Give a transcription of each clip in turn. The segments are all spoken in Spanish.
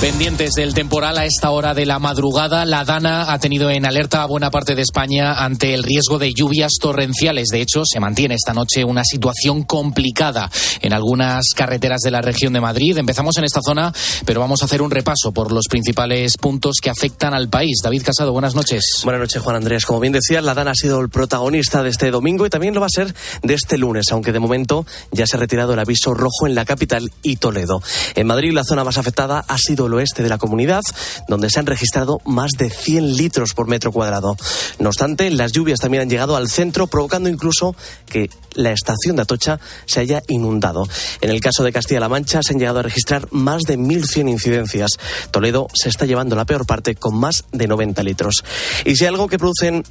Pendientes del temporal a esta hora de la madrugada, la Dana ha tenido en alerta a buena parte de España ante el riesgo de lluvias torrenciales. De hecho, se mantiene esta noche una situación complicada en algunas carreteras de la región de Madrid. Empezamos en esta zona, pero vamos a hacer un repaso por los principales puntos que afectan al país. David Casado, buenas noches. Buenas noches, Juan Andrés. Como bien decía, la Dana ha sido el protagonista de este domingo y también lo va a ser de este lunes, aunque de momento ya se ha retirado el aviso rojo en la capital y Toledo. En Madrid, la zona más afectada ha sido oeste de la comunidad, donde se han registrado más de 100 litros por metro cuadrado. No obstante, las lluvias también han llegado al centro, provocando incluso que la estación de Atocha se haya inundado. En el caso de Castilla-La Mancha se han llegado a registrar más de 1.100 incidencias. Toledo se está llevando la peor parte con más de 90 litros. Y si algo que producen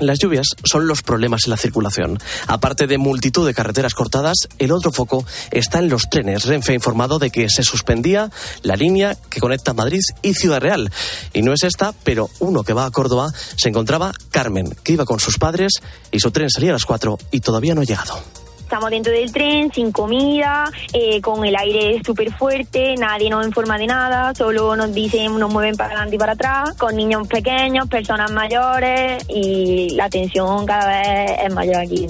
las lluvias son los problemas en la circulación. Aparte de multitud de carreteras cortadas, el otro foco está en los trenes. Renfe ha informado de que se suspendía la línea que conecta Madrid y Ciudad Real. Y no es esta, pero uno que va a Córdoba se encontraba Carmen, que iba con sus padres y su tren salía a las 4 y todavía no ha llegado. Estamos dentro del tren, sin comida, eh, con el aire súper fuerte, nadie nos informa de nada, solo nos dicen, nos mueven para adelante y para atrás, con niños pequeños, personas mayores y la tensión cada vez es mayor aquí.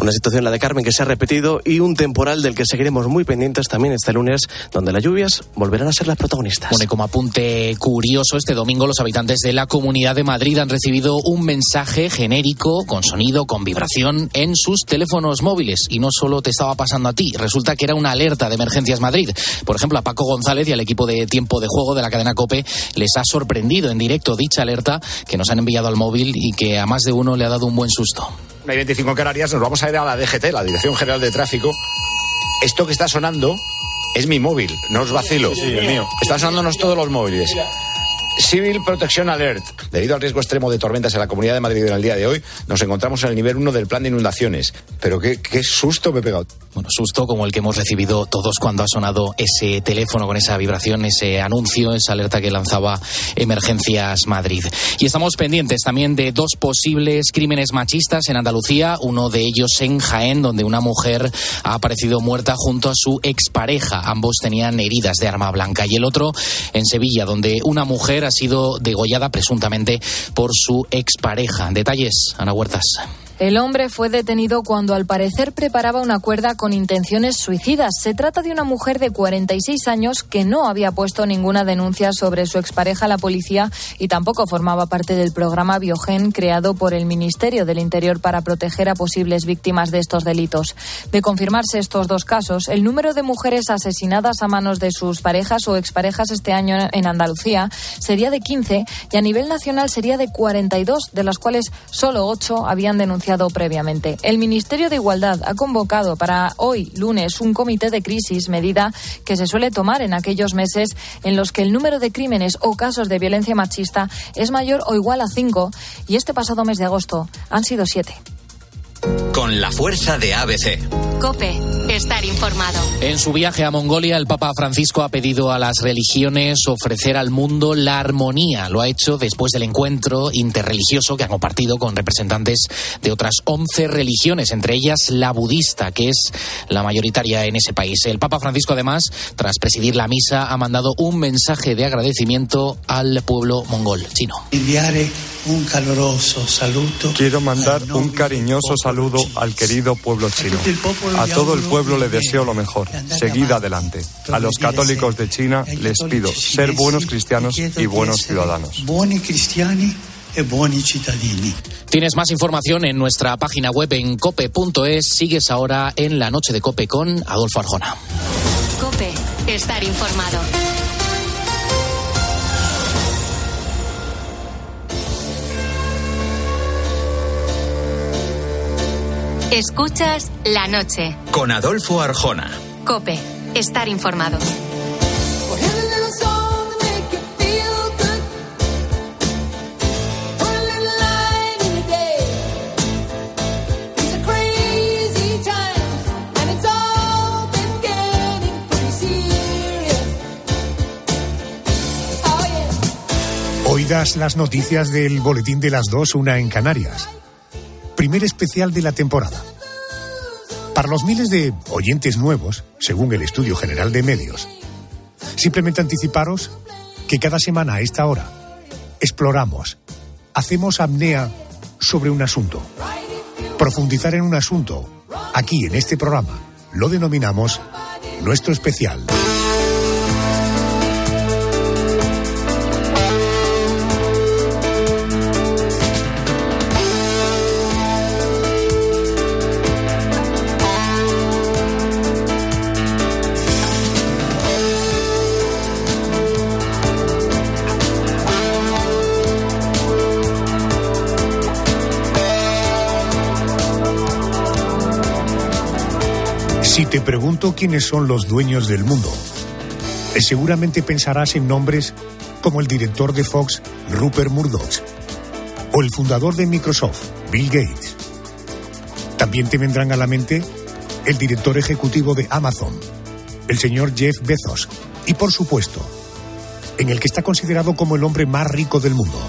Una situación, la de Carmen, que se ha repetido y un temporal del que seguiremos muy pendientes también este lunes, donde las lluvias volverán a ser las protagonistas. Bueno, y como apunte curioso, este domingo los habitantes de la Comunidad de Madrid han recibido un mensaje genérico, con sonido, con vibración, en sus teléfonos móviles. Y no solo te estaba pasando a ti, resulta que era una alerta de Emergencias Madrid. Por ejemplo, a Paco González y al equipo de tiempo de juego de la cadena COPE les ha sorprendido en directo dicha alerta que nos han enviado al móvil y que a más de uno le ha dado un buen susto hay 25 Canarias, nos vamos a ir a la DGT, la Dirección General de Tráfico. Esto que está sonando es mi móvil, no os vacilo. Sí, el mío. Están sonándonos todos los móviles. Civil Protection Alert. Debido al riesgo extremo de tormentas en la Comunidad de Madrid en el día de hoy, nos encontramos en el nivel 1 del plan de inundaciones. Pero qué, qué susto me he pegado. Bueno, susto como el que hemos recibido todos cuando ha sonado ese teléfono con esa vibración, ese anuncio, esa alerta que lanzaba Emergencias Madrid. Y estamos pendientes también de dos posibles crímenes machistas en Andalucía, uno de ellos en Jaén, donde una mujer ha aparecido muerta junto a su expareja. Ambos tenían heridas de arma blanca. Y el otro en Sevilla, donde una mujer ha sido degollada presuntamente por su expareja. Detalles, Ana Huertas. El hombre fue detenido cuando al parecer preparaba una cuerda con intenciones suicidas. Se trata de una mujer de 46 años que no había puesto ninguna denuncia sobre su expareja a la policía y tampoco formaba parte del programa Biogen creado por el Ministerio del Interior para proteger a posibles víctimas de estos delitos. De confirmarse estos dos casos, el número de mujeres asesinadas a manos de sus parejas o exparejas este año en Andalucía sería de 15 y a nivel nacional sería de 42, de las cuales solo 8 habían denunciado previamente. El Ministerio de Igualdad ha convocado para hoy, lunes, un comité de crisis, medida que se suele tomar en aquellos meses en los que el número de crímenes o casos de violencia machista es mayor o igual a cinco, y este pasado mes de agosto han sido siete. Con la fuerza de ABC. Cope, estar informado. En su viaje a Mongolia, el Papa Francisco ha pedido a las religiones ofrecer al mundo la armonía. Lo ha hecho después del encuentro interreligioso que ha compartido con representantes de otras 11 religiones, entre ellas la budista, que es la mayoritaria en ese país. El Papa Francisco, además, tras presidir la misa, ha mandado un mensaje de agradecimiento al pueblo mongol chino. Un caloroso saludo. Quiero mandar un cariñoso saludo al querido pueblo chino. A todo el pueblo le deseo lo mejor. Seguid adelante. A los católicos de China les pido ser buenos cristianos y buenos ciudadanos. Tienes más información en nuestra página web en cope.es. Sigues ahora en la noche de Cope con Adolfo Arjona. Cope, estar informado. Escuchas la noche. Con Adolfo Arjona. Cope, estar informado. Oidas las noticias del boletín de las dos, una en Canarias. Primer especial de la temporada. Para los miles de oyentes nuevos, según el Estudio General de Medios, simplemente anticiparos que cada semana a esta hora exploramos, hacemos apnea sobre un asunto. Profundizar en un asunto, aquí en este programa, lo denominamos nuestro especial. Si te pregunto quiénes son los dueños del mundo, seguramente pensarás en nombres como el director de Fox, Rupert Murdoch, o el fundador de Microsoft, Bill Gates. También te vendrán a la mente el director ejecutivo de Amazon, el señor Jeff Bezos, y por supuesto, en el que está considerado como el hombre más rico del mundo,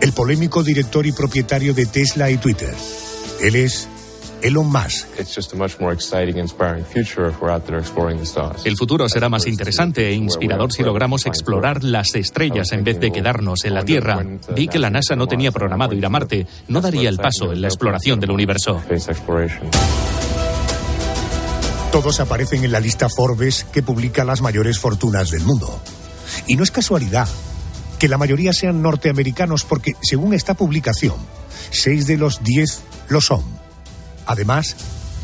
el polémico director y propietario de Tesla y Twitter. Él es Elon Musk. El futuro será más interesante e inspirador si logramos explorar las estrellas en vez de quedarnos en la Tierra. Vi que la NASA no tenía programado ir a Marte, no daría el paso en la exploración del universo. Todos aparecen en la lista Forbes que publica las mayores fortunas del mundo. Y no es casualidad que la mayoría sean norteamericanos porque, según esta publicación, seis de los diez lo son. Además,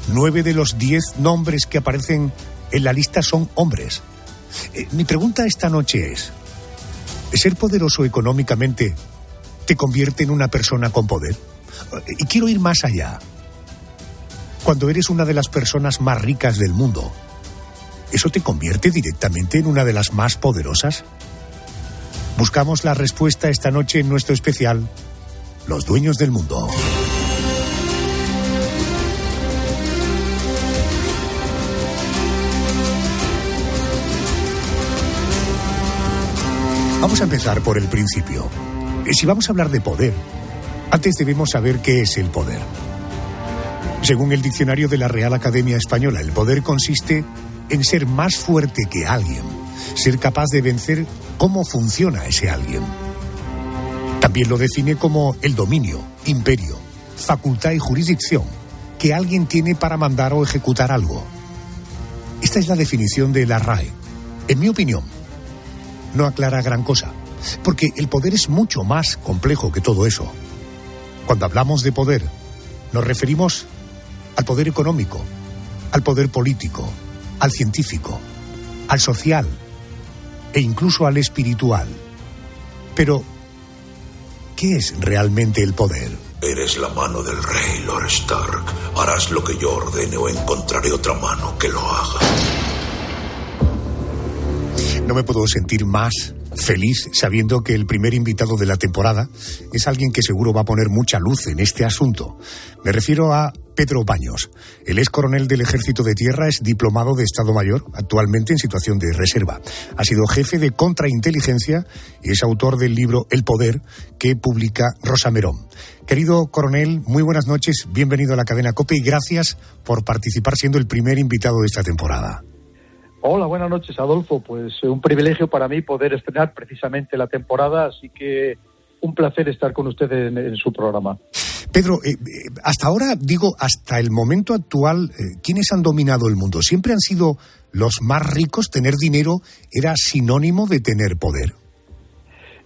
nueve de los diez nombres que aparecen en la lista son hombres. Eh, mi pregunta esta noche es, ¿ser poderoso económicamente te convierte en una persona con poder? Y quiero ir más allá. Cuando eres una de las personas más ricas del mundo, ¿eso te convierte directamente en una de las más poderosas? Buscamos la respuesta esta noche en nuestro especial, Los Dueños del Mundo. Vamos a empezar por el principio. Si vamos a hablar de poder, antes debemos saber qué es el poder. Según el diccionario de la Real Academia Española, el poder consiste en ser más fuerte que alguien, ser capaz de vencer cómo funciona ese alguien. También lo define como el dominio, imperio, facultad y jurisdicción que alguien tiene para mandar o ejecutar algo. Esta es la definición de la RAE. En mi opinión, no aclara gran cosa, porque el poder es mucho más complejo que todo eso. Cuando hablamos de poder, nos referimos al poder económico, al poder político, al científico, al social e incluso al espiritual. Pero, ¿qué es realmente el poder? Eres la mano del rey, Lord Stark. Harás lo que yo ordene o encontraré otra mano que lo haga. No me puedo sentir más feliz sabiendo que el primer invitado de la temporada es alguien que seguro va a poner mucha luz en este asunto. Me refiero a Pedro Baños. Él es coronel del Ejército de Tierra, es diplomado de Estado Mayor, actualmente en situación de reserva. Ha sido jefe de contrainteligencia y es autor del libro El Poder que publica Rosa Merón. Querido coronel, muy buenas noches, bienvenido a la cadena COPE y gracias por participar siendo el primer invitado de esta temporada. Hola, buenas noches, Adolfo. Pues eh, un privilegio para mí poder estrenar precisamente la temporada, así que un placer estar con ustedes en, en su programa. Pedro, eh, eh, hasta ahora, digo, hasta el momento actual, eh, ¿quiénes han dominado el mundo? ¿Siempre han sido los más ricos? ¿Tener dinero era sinónimo de tener poder?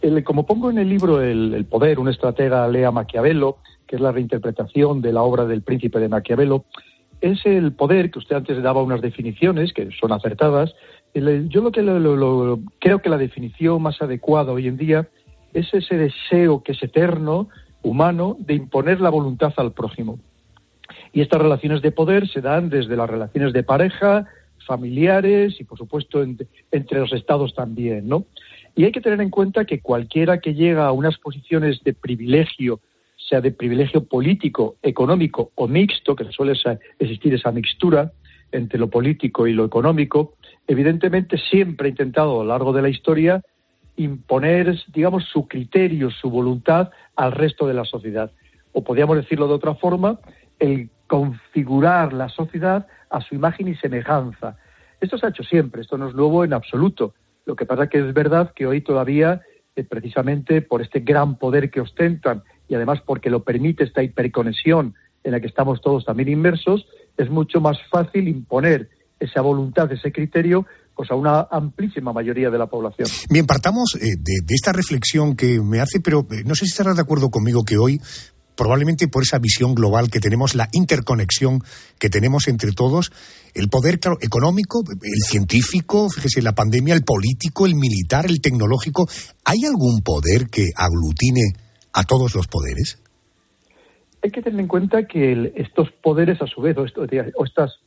El- como pongo en el libro el, El poder, un estratega lea Maquiavelo, que es la reinterpretación de la obra del príncipe de Maquiavelo, es el poder que usted antes daba unas definiciones que son acertadas. Yo lo que lo- lo- creo que la definición más adecuada hoy en día es ese deseo que es eterno, humano, de imponer la voluntad al prójimo. Y estas relaciones de poder se dan desde las relaciones de pareja, familiares y, por supuesto, en- entre los estados también, ¿no? Y hay que tener en cuenta que cualquiera que llega a unas posiciones de privilegio, sea de privilegio político, económico o mixto, que suele existir esa mixtura entre lo político y lo económico, evidentemente siempre ha intentado a lo largo de la historia imponer, digamos, su criterio, su voluntad al resto de la sociedad. o podríamos decirlo de otra forma, el configurar la sociedad a su imagen y semejanza. Esto se ha hecho siempre, esto no es nuevo en absoluto. Lo que pasa que es verdad que hoy todavía, eh, precisamente por este gran poder que ostentan y además porque lo permite esta hiperconexión en la que estamos todos también inmersos, es mucho más fácil imponer esa voluntad, ese criterio, pues a una amplísima mayoría de la población. Bien, partamos eh, de, esta reflexión que me hace, pero eh, no sé si estarás de acuerdo conmigo que hoy probablemente por esa visión global que tenemos, la interconexión que tenemos entre todos, el poder económico, el científico, fíjese, la pandemia, el político, el militar, el tecnológico. ¿Hay algún poder que aglutine a todos los poderes? Hay que tener en cuenta que estos poderes, a su vez, o, o estas,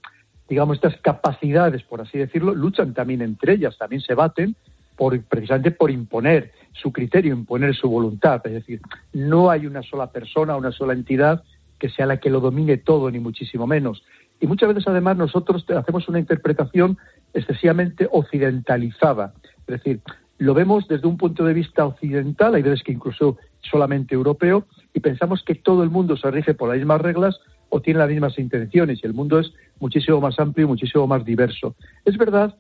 digamos, estas capacidades, por así decirlo, luchan también entre ellas, también se baten por, precisamente por imponer su criterio, imponer su voluntad. Es decir, no hay una sola persona, una sola entidad que sea la que lo domine todo, ni muchísimo menos. Y muchas veces, además, nosotros hacemos una interpretación excesivamente occidentalizada. Es decir, lo vemos desde un punto de vista occidental, hay veces que incluso solamente europeo, y pensamos que todo el mundo se rige por las mismas reglas o tiene las mismas intenciones, y el mundo es muchísimo más amplio y muchísimo más diverso. Es verdad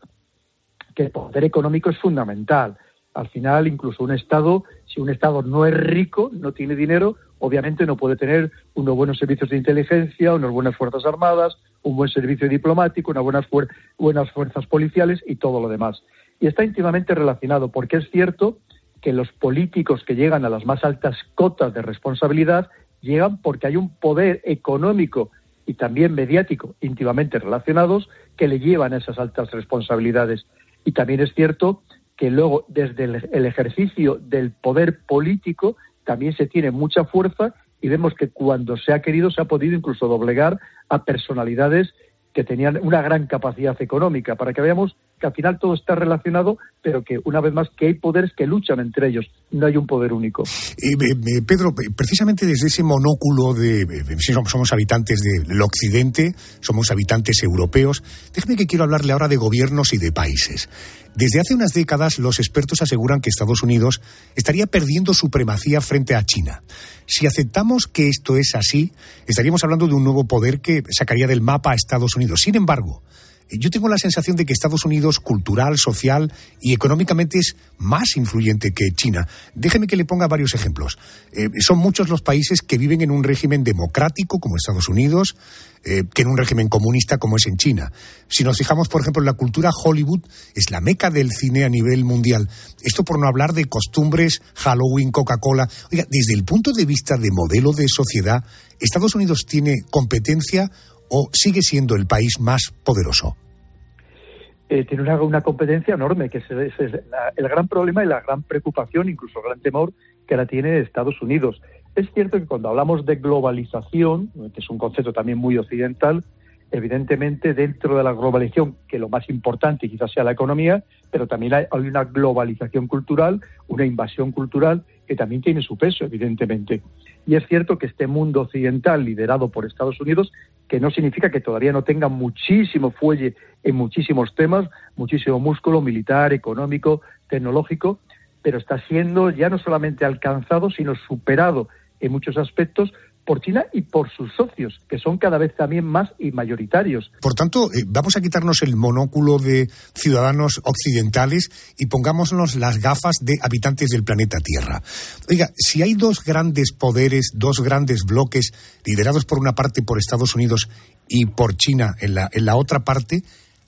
que el poder económico es fundamental. Al final, incluso un Estado, si un Estado no es rico, no tiene dinero, obviamente no puede tener unos buenos servicios de inteligencia, unas buenas fuerzas armadas, un buen servicio diplomático, unas buenas, buenas fuerzas policiales y todo lo demás. Y está íntimamente relacionado, porque es cierto los políticos que llegan a las más altas cotas de responsabilidad llegan porque hay un poder económico y también mediático íntimamente relacionados que le llevan a esas altas responsabilidades. Y también es cierto que luego desde el, ejercicio del poder político también se tiene mucha fuerza y vemos que cuando se ha querido se ha podido incluso doblegar a personalidades que tenían una gran capacidad económica, para que veamos que al final todo está relacionado, pero que una vez más que hay poderes que luchan entre ellos, no hay un poder único. Eh, Pedro, precisamente desde ese monóculo de si somos habitantes del occidente, somos habitantes europeos, déjeme que quiero hablarle ahora de gobiernos y de países. Desde hace unas décadas los expertos aseguran que Estados Unidos estaría perdiendo supremacía frente a China. Si aceptamos que esto es así, estaríamos hablando de un nuevo poder que sacaría del mapa a Estados Unidos. Sin embargo, yo tengo la sensación de que Estados Unidos, cultural, social y económicamente, es más influyente que China. Déjeme que le ponga varios ejemplos. Eh, son muchos los países que viven en un régimen democrático, como Estados Unidos, eh, que en un régimen comunista, como es en China. Si nos fijamos, por ejemplo, en la cultura Hollywood, es la meca del cine a nivel mundial. Esto por no hablar de costumbres, Halloween, Coca-Cola. Oiga, desde el punto de vista de modelo de sociedad, ¿Estados Unidos tiene competencia o sigue siendo el país más poderoso? Eh, tiene una, competencia enorme, que es, el gran problema y la gran preocupación, incluso el gran temor que la tiene Estados Unidos. Es cierto que cuando hablamos de globalización, que es un concepto también muy occidental, evidentemente dentro de la globalización, que lo más importante quizás sea la economía, pero también hay, una globalización cultural, una invasión cultural que también tiene su peso, evidentemente. Y es cierto que este mundo occidental liderado por Estados Unidos, que no significa que todavía no tenga muchísimo fuelle en muchísimos temas, muchísimo músculo militar, económico, tecnológico, pero está siendo ya no solamente alcanzado, sino superado en muchos aspectos por China y por sus socios, que son cada vez también más y mayoritarios. Por tanto, eh, vamos a quitarnos el monóculo de ciudadanos occidentales y pongámonos las gafas de habitantes del planeta Tierra. Oiga, si hay dos grandes poderes, dos grandes bloques, liderados por una parte por Estados Unidos y por China en la, en la otra parte,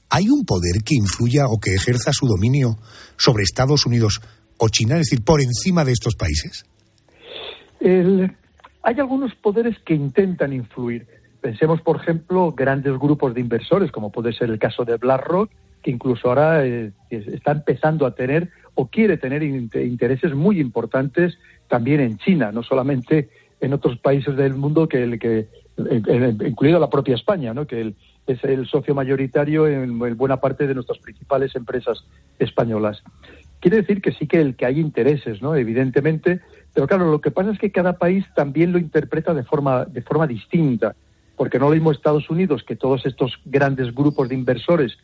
¿hay un poder que influya o que ejerza su dominio sobre Estados Unidos o China, es decir, por encima de estos países? El, hay algunos poderes que intentan influir. Pensemos, por ejemplo, grandes grupos de inversores, como puede ser el caso de BlackRock, que incluso ahora eh, está empezando a tener o quiere tener intereses muy importantes también en China, no solamente en otros países del mundo, que, el, que incluido la propia España, ¿no? que es el socio mayoritario en, buena parte de nuestras principales empresas españolas. Quiere decir que sí que, el, que hay intereses, ¿no? evidentemente, pero claro, lo que pasa es que cada país también lo interpreta de forma, de forma distinta, porque no lo mismo Estados Unidos, que todos estos grandes grupos de inversores,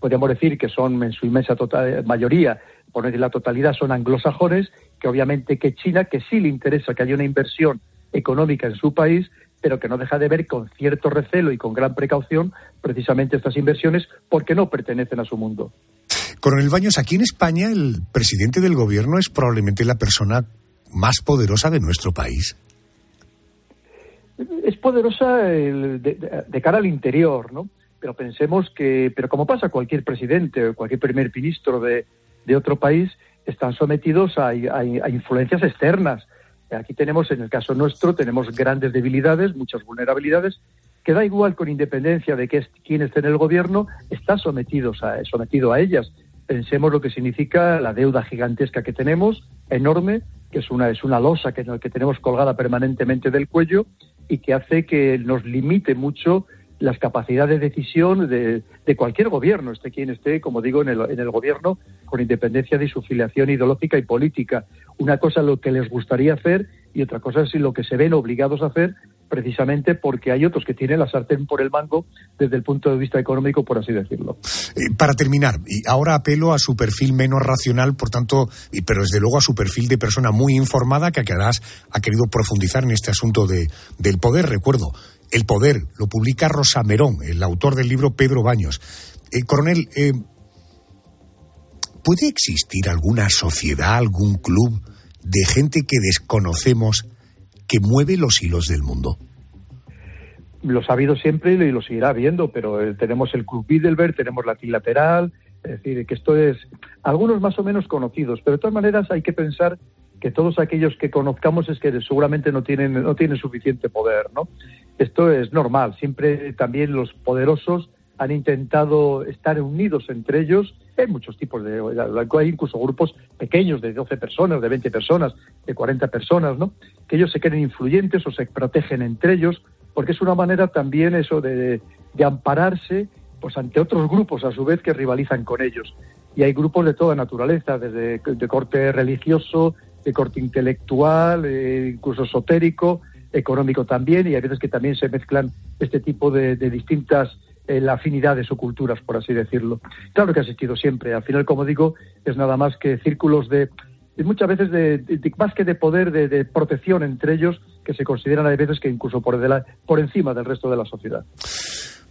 podríamos decir que son en su inmensa total, mayoría, por decir la totalidad, son anglosajones, que obviamente que China, que sí le interesa que haya una inversión económica en su país, pero que no deja de ver con cierto recelo y con gran precaución precisamente estas inversiones porque no pertenecen a su mundo. Coronel Baños, aquí en España el presidente del gobierno es probablemente la persona más poderosa de nuestro país. Es poderosa de, cara al interior, ¿no? Pero pensemos que, pero como pasa cualquier presidente o cualquier primer ministro de, otro país, están sometidos a, influencias externas. Aquí tenemos, en el caso nuestro, tenemos grandes debilidades, muchas vulnerabilidades, que da igual con independencia de que quién esté en el gobierno, está sometidos a, sometido a ellas. Pensemos lo que significa la deuda gigantesca que tenemos, enorme, que es una, es una losa que, que tenemos colgada permanentemente del cuello y que hace que nos limite mucho las capacidades de decisión de, cualquier gobierno, esté quien esté, como digo, en el, en el gobierno, con independencia de su filiación ideológica y política. Una cosa es lo que les gustaría hacer y otra cosa es lo que se ven obligados a hacer precisamente porque hay otros que tienen la sartén por el mango desde el punto de vista económico, por así decirlo. Eh, para terminar, y ahora apelo a su perfil menos racional, por tanto, y, pero desde luego a su perfil de persona muy informada que además ha querido profundizar en este asunto de, del poder. Recuerdo, el poder, lo publica Rosa Merón, el autor del libro Pedro Baños. Eh, coronel, eh, ¿puede existir alguna sociedad, algún club de gente que desconocemos que mueve los hilos del mundo? Los ha habido siempre y lo seguirá habiendo, pero eh, tenemos el Club Bilderberg, tenemos la Trilateral, es decir, que esto es algunos más o menos conocidos, pero de todas maneras hay que pensar que todos aquellos que conozcamos es que seguramente no tienen no tienen suficiente poder, ¿no? Esto es normal. Siempre también los poderosos han intentado estar unidos entre ellos. Hay muchos tipos de. Hay incluso grupos pequeños de 12 personas, de 20 personas, de 40 personas, ¿no? Que ellos se creen influyentes o se protegen entre ellos, porque es una manera también eso de, de ampararse pues ante otros grupos a su vez que rivalizan con ellos. Y hay grupos de toda naturaleza, desde de corte religioso, de corte intelectual, eh, incluso esotérico, económico también, y a veces que también se mezclan este tipo de, distintas eh, afinidades o culturas, por así decirlo. Claro que ha existido siempre. Al final, como digo, es nada más que círculos de, muchas veces de, más que de poder, de, protección entre ellos, que se consideran a veces que incluso por, por encima del resto de la sociedad.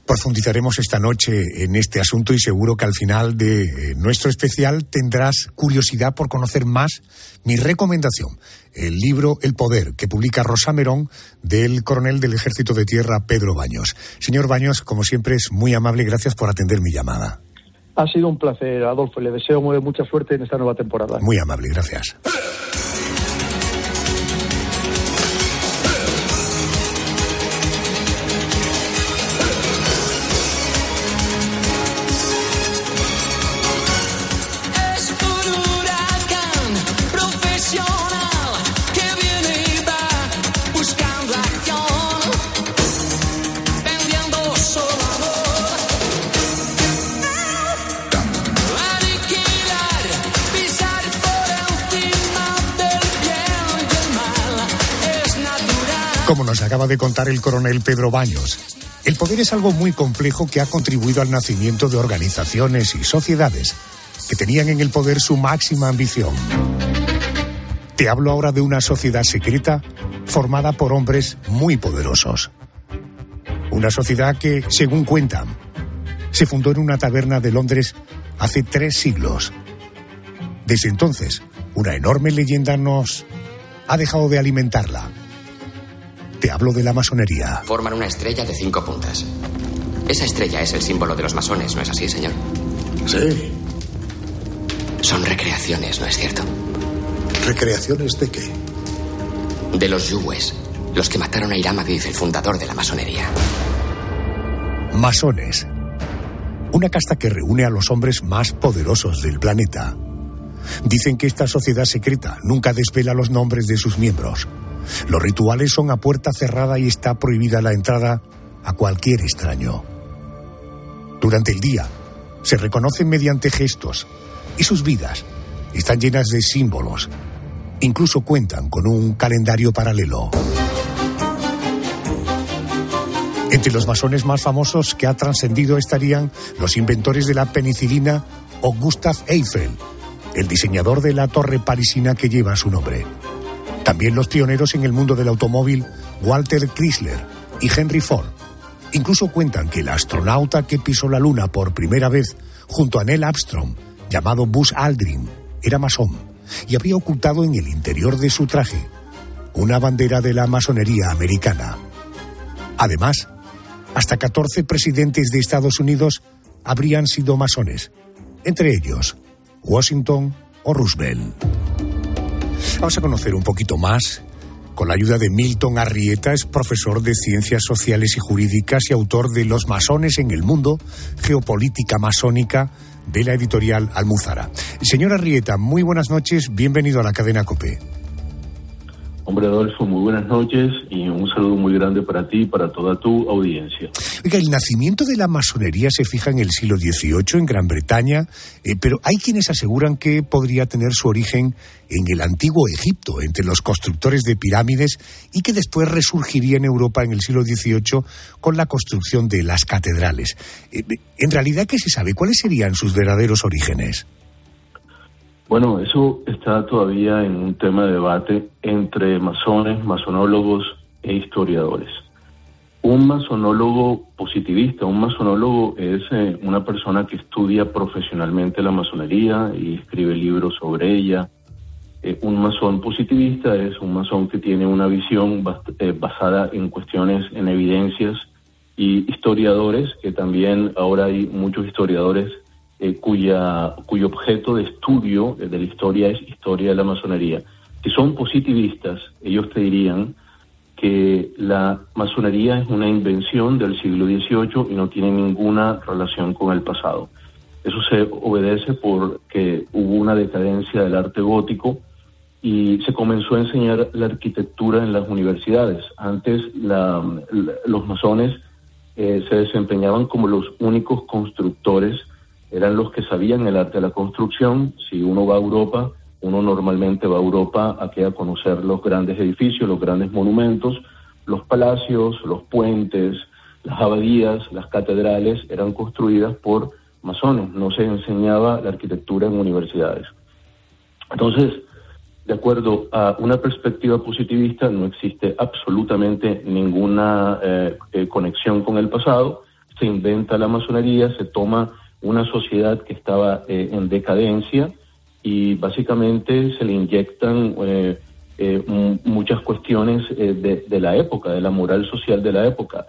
Profundizaremos esta noche en este asunto y seguro que al final de eh, nuestro especial tendrás curiosidad por conocer más mi recomendación, el libro El Poder, que publica Rosa Merón del coronel del Ejército de Tierra Pedro Baños. Señor Baños, como siempre es muy amable gracias por atender mi llamada. Ha sido un placer, Adolfo, y le deseo mucha suerte en esta nueva temporada. Muy amable, gracias. Acaba de contar el coronel Pedro Baños, el poder es algo muy complejo que ha contribuido al nacimiento de organizaciones y sociedades que tenían en el poder su máxima ambición. Te hablo ahora de una sociedad secreta formada por hombres muy poderosos. Una sociedad que, según cuentan, se fundó en una taberna de Londres hace tres siglos. Desde entonces, una enorme leyenda nos ha dejado de alimentarla te hablo de la masonería. Forman una estrella de cinco puntas. Esa estrella es el símbolo de los masones, ¿no es así, señor? Sí. Son recreaciones, ¿no es cierto? ¿Recreaciones de qué? De los Yuwes, los que mataron a Irama el fundador de la masonería. Masones. Una casta que reúne a los hombres más poderosos del planeta. Dicen que esta sociedad secreta nunca desvela los nombres de sus miembros. Los rituales son a puerta cerrada y está prohibida la entrada a cualquier extraño. Durante el día se reconocen mediante gestos y sus vidas están llenas de símbolos. Incluso cuentan con un calendario paralelo. Entre los masones más famosos que ha trascendido estarían los inventores de la penicilina o Gustav Eiffel, el diseñador de la torre parisina que lleva su nombre. También los pioneros en el mundo del automóvil, Walter Chrysler y Henry Ford. Incluso cuentan que el astronauta que pisó la Luna por primera vez junto a Neil Armstrong, llamado Buzz Aldrin, era masón y habría ocultado en el interior de su traje una bandera de la masonería americana. Además, hasta 14 presidentes de Estados Unidos habrían sido masones, entre ellos Washington o Roosevelt. Vamos a conocer un poquito más con la ayuda de Milton Arrieta, es profesor de Ciencias Sociales y Jurídicas y autor de Los masones en el mundo, Geopolítica masónica, de la editorial Almuzara. Señor Arrieta, muy buenas noches, bienvenido a la cadena COPE. Hombre Adolfo, muy buenas noches y un saludo muy grande para ti y para toda tu audiencia. El nacimiento de la masonería se fija en el siglo XVIII en Gran Bretaña, eh, pero hay quienes aseguran que podría tener su origen en el antiguo Egipto, entre los constructores de pirámides, y que después resurgiría en Europa en el siglo XVIII con la construcción de las catedrales. Eh, en realidad, ¿qué se sabe? ¿Cuáles serían sus verdaderos orígenes? Bueno, eso está todavía en un tema de debate entre masones, masonólogos e historiadores. Un masonólogo positivista, un masonólogo es eh, una persona que estudia profesionalmente la masonería y escribe libros sobre ella. Eh, un masón positivista es un masón que tiene una visión eh, basada en cuestiones, en evidencias y historiadores, que también ahora hay muchos historiadores eh, cuya, cuyo objeto de estudio de la historia es historia de la masonería. Si son positivistas, ellos te dirían que la masonería es una invención del siglo XVIII y no tiene ninguna relación con el pasado. Eso se obedece porque hubo una decadencia del arte gótico y se comenzó a enseñar la arquitectura en las universidades. Antes los masones eh, se desempeñaban como los únicos constructores eran los que sabían el arte de la construcción. Si uno va a Europa, uno normalmente va a Europa a, que a conocer los grandes edificios, los grandes monumentos, los palacios, los puentes, las abadías, las catedrales eran construidas por masones, no se enseñaba la arquitectura en universidades. Entonces, de acuerdo a una perspectiva positivista, no existe absolutamente ninguna eh, eh, conexión con el pasado, se inventa la masonería, se toma una sociedad que estaba eh, en decadencia y básicamente se le inyectan eh, eh, muchas cuestiones de, de, la época, de la moral social de la época.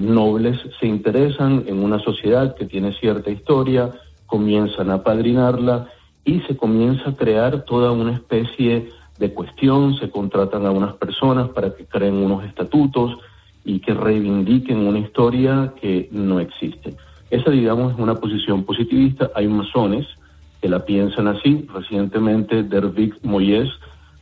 nobles se interesan en una sociedad que tiene cierta historia, comienzan a padrinarla y se comienza a crear toda una especie de cuestión, se contratan a unas personas para que creen unos estatutos y que reivindiquen una historia que no existe. Esa, digamos, es una posición positivista. Hay masones que la piensan así. Recientemente, Dervik Moyes,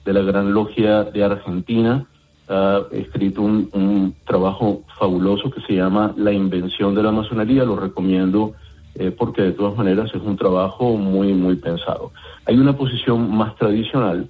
de la Gran Logia de Argentina, ha escrito un, trabajo fabuloso que se llama La invención de la masonería. Lo recomiendo eh, porque de todas maneras es un trabajo muy, muy pensado. Hay una posición más tradicional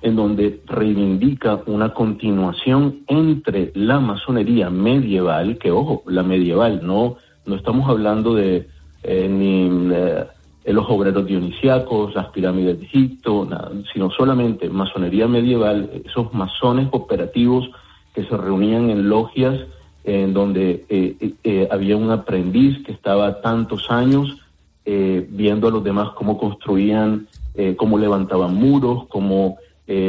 en donde reivindica una continuación entre la masonería medieval, que ojo, la medieval, no no estamos hablando de eh, ni eh, los obreros dionisiacos, las pirámides de Egipto, sino solamente masonería medieval, esos masones operativos que se reunían en logias en donde eh, había un aprendiz que estaba tantos años viendo a los demás cómo construían, cómo levantaban muros, cómo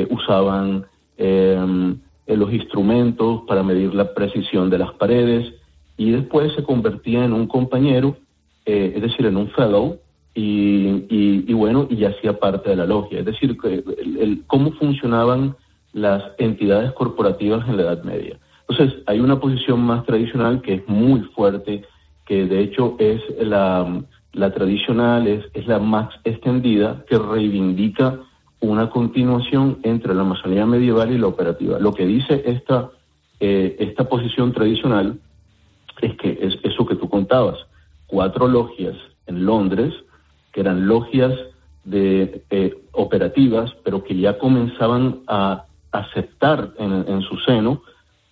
usaban los instrumentos para medir la precisión de las paredes, y después se convertía en un compañero, eh, es decir, en un fellow, y, bueno, y ya hacía parte de la logia. Es decir, el, cómo funcionaban las entidades corporativas en la Edad Media. Entonces, hay una posición más tradicional que es muy fuerte, que de hecho es la, la tradicional, es, es la más extendida, que reivindica una continuación entre la masonía medieval y la operativa. Lo que dice esta, eh, esta posición tradicional es que es eso que tú contabas, cuatro logias en Londres, que eran logias de operativas, pero que ya comenzaban a aceptar en, su seno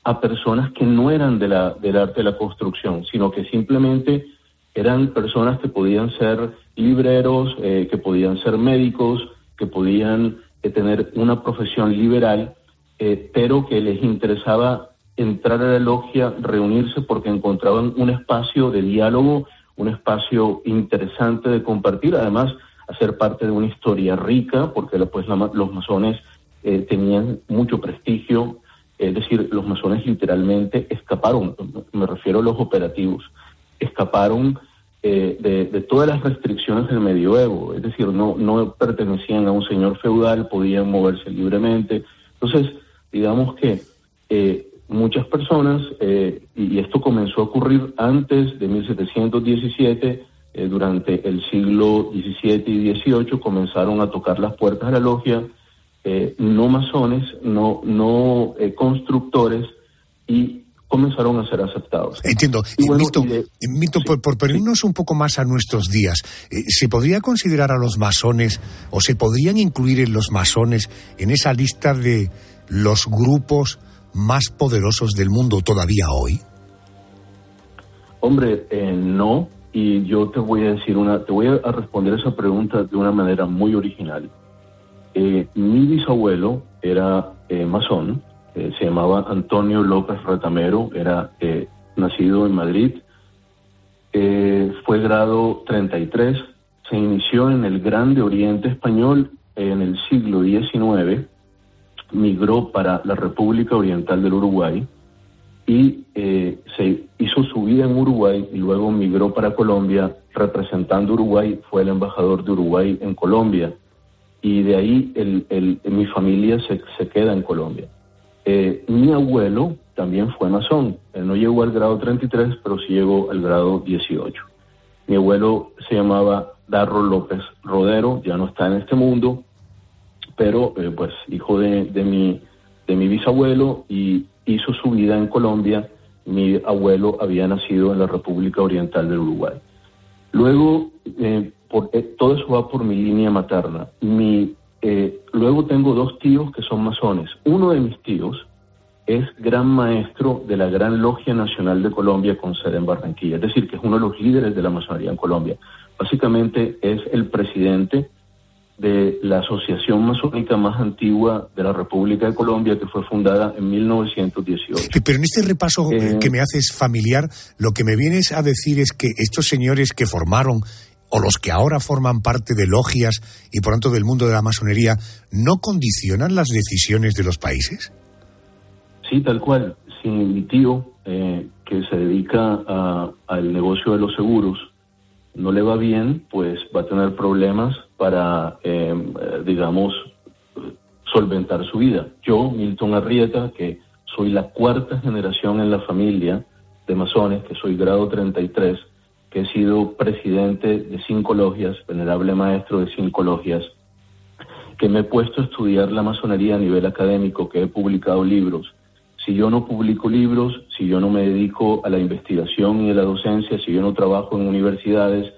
a personas que no eran de la, del arte de la construcción, sino que simplemente eran personas que podían ser libreros, eh, que podían ser médicos, que podían eh, tener una profesión liberal, eh, pero que les interesaba entrar a la logia, reunirse porque encontraban un espacio de diálogo, un espacio interesante de compartir, además hacer parte de una historia rica, porque pues, los masones eh, tenían mucho prestigio, es decir, los masones literalmente escaparon, me refiero a los operativos, escaparon eh, de, todas las restricciones del medioevo, es decir, no, no pertenecían a un señor feudal, podían moverse libremente. Entonces, digamos que eh, muchas personas, eh, y esto comenzó a ocurrir antes de 1717, durante el siglo XVII y XVIII, comenzaron a tocar las puertas de la logia, no masones, no, no constructores, y comenzaron a ser aceptados. Entiendo. Mito, por, por ponernos un poco más a nuestros días, eh, ¿se podría considerar a los masones o se podrían incluir en los masones en esa lista de los grupos más poderosos del mundo todavía hoy? Hombre, eh, no. Y yo te voy a decir una, te voy a responder esa pregunta de una manera muy original. Eh, mi bisabuelo era masón, eh, se llamaba Antonio López Retamero, era eh, nacido en Madrid, eh, fue grado 33, se inició en el Grande Oriente Español en el siglo XIX, migró para la República Oriental del Uruguay y se hizo su vida en Uruguay y luego migró para Colombia representando Uruguay, fue el embajador de Uruguay en Colombia y de ahí mi familia se, se queda en Colombia. Eh, mi abuelo también fue masón. Él no llegó al grado 33, pero sí llegó al grado 18. Mi abuelo se llamaba Darro López Rodero, ya no está en este mundo, pero eh, pues hijo de, mi, bisabuelo y hizo su vida en Colombia. Mi abuelo había nacido en la República Oriental del Uruguay. Luego, eh, todo eso va por mi línea materna. Mi eh, luego tengo dos tíos que son masones. Uno de mis tíos es gran maestro de la Gran Logia Nacional de Colombia con sede en Barranquilla, es decir, que es uno de los líderes de la masonería en Colombia. Básicamente es el presidente de la asociación masónica más antigua de la República de Colombia, que fue fundada en 1918. Pero en este repaso eh, que me haces familiar, lo que me vienes a decir es que estos señores que formaron o los que ahora forman parte de logias y por tanto del mundo de la masonería, ¿no condicionan las decisiones de los países? Sí, tal cual. Si mi tío, eh, que se dedica al negocio de los seguros, no le va bien, pues va a tener problemas para, eh, digamos, solventar su vida. Yo, Milton Arrieta, que soy la cuarta generación en la familia de masones, que soy grado 33, que he sido presidente de cinco logias, venerable maestro de cinco logias, que me he puesto a estudiar la masonería a nivel académico, que he publicado libros. Si yo no publico libros, si yo no me dedico a la investigación y a la docencia, si yo no trabajo en universidades,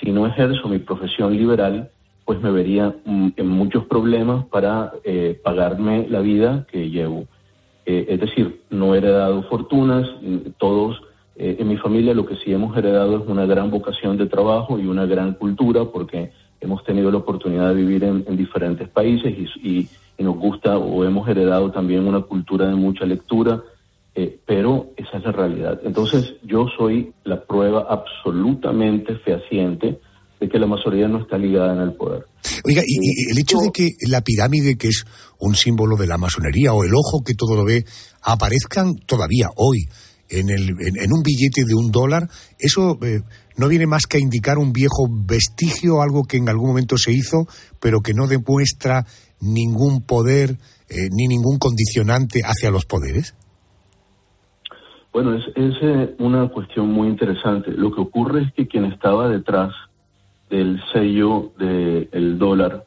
si no ejerzo mi profesión liberal, pues me vería mm, en muchos problemas para eh, pagarme la vida que llevo. Eh, es decir, no he heredado fortunas, todos eh, en mi familia lo que sí hemos heredado es una gran vocación de trabajo y una gran cultura porque hemos tenido la oportunidad de vivir en, diferentes países y, nos gusta o hemos heredado también una cultura de mucha lectura, eh, pero esa es la realidad. Entonces yo soy la prueba absolutamente fehaciente de que la masonería no está ligada en el poder. Oiga, y, el hecho de que la pirámide, que es un símbolo de la masonería, o el ojo que todo lo ve, aparezcan todavía hoy en, el, en, un billete de un dólar, eso eh, no viene más que a indicar un viejo vestigio, algo que en algún momento se hizo, pero que no demuestra ningún poder eh, ni ningún condicionante hacia los poderes? Bueno, es, es eh, una cuestión muy interesante. Lo que ocurre es que quien estaba detrás del sello del dólar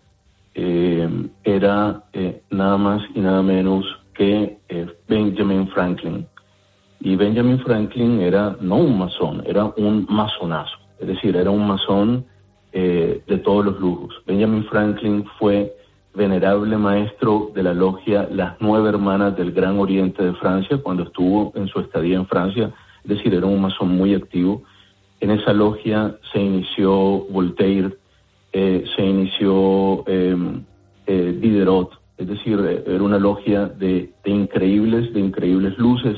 era nada más y nada menos que Benjamin Franklin. Y Benjamin Franklin era no un masón, era un masonazo, es decir, era un masón eh, de todos los lujos. Benjamin Franklin fue venerable maestro de la logia Las Nueve Hermanas del Gran Oriente de Francia cuando estuvo en su estadía en Francia, es decir, era un masón muy activo. En esa logia se inició Voltaire, eh, se inició em, eh, Diderot, es decir, eh, era una logia de, increíbles, de increíbles luces.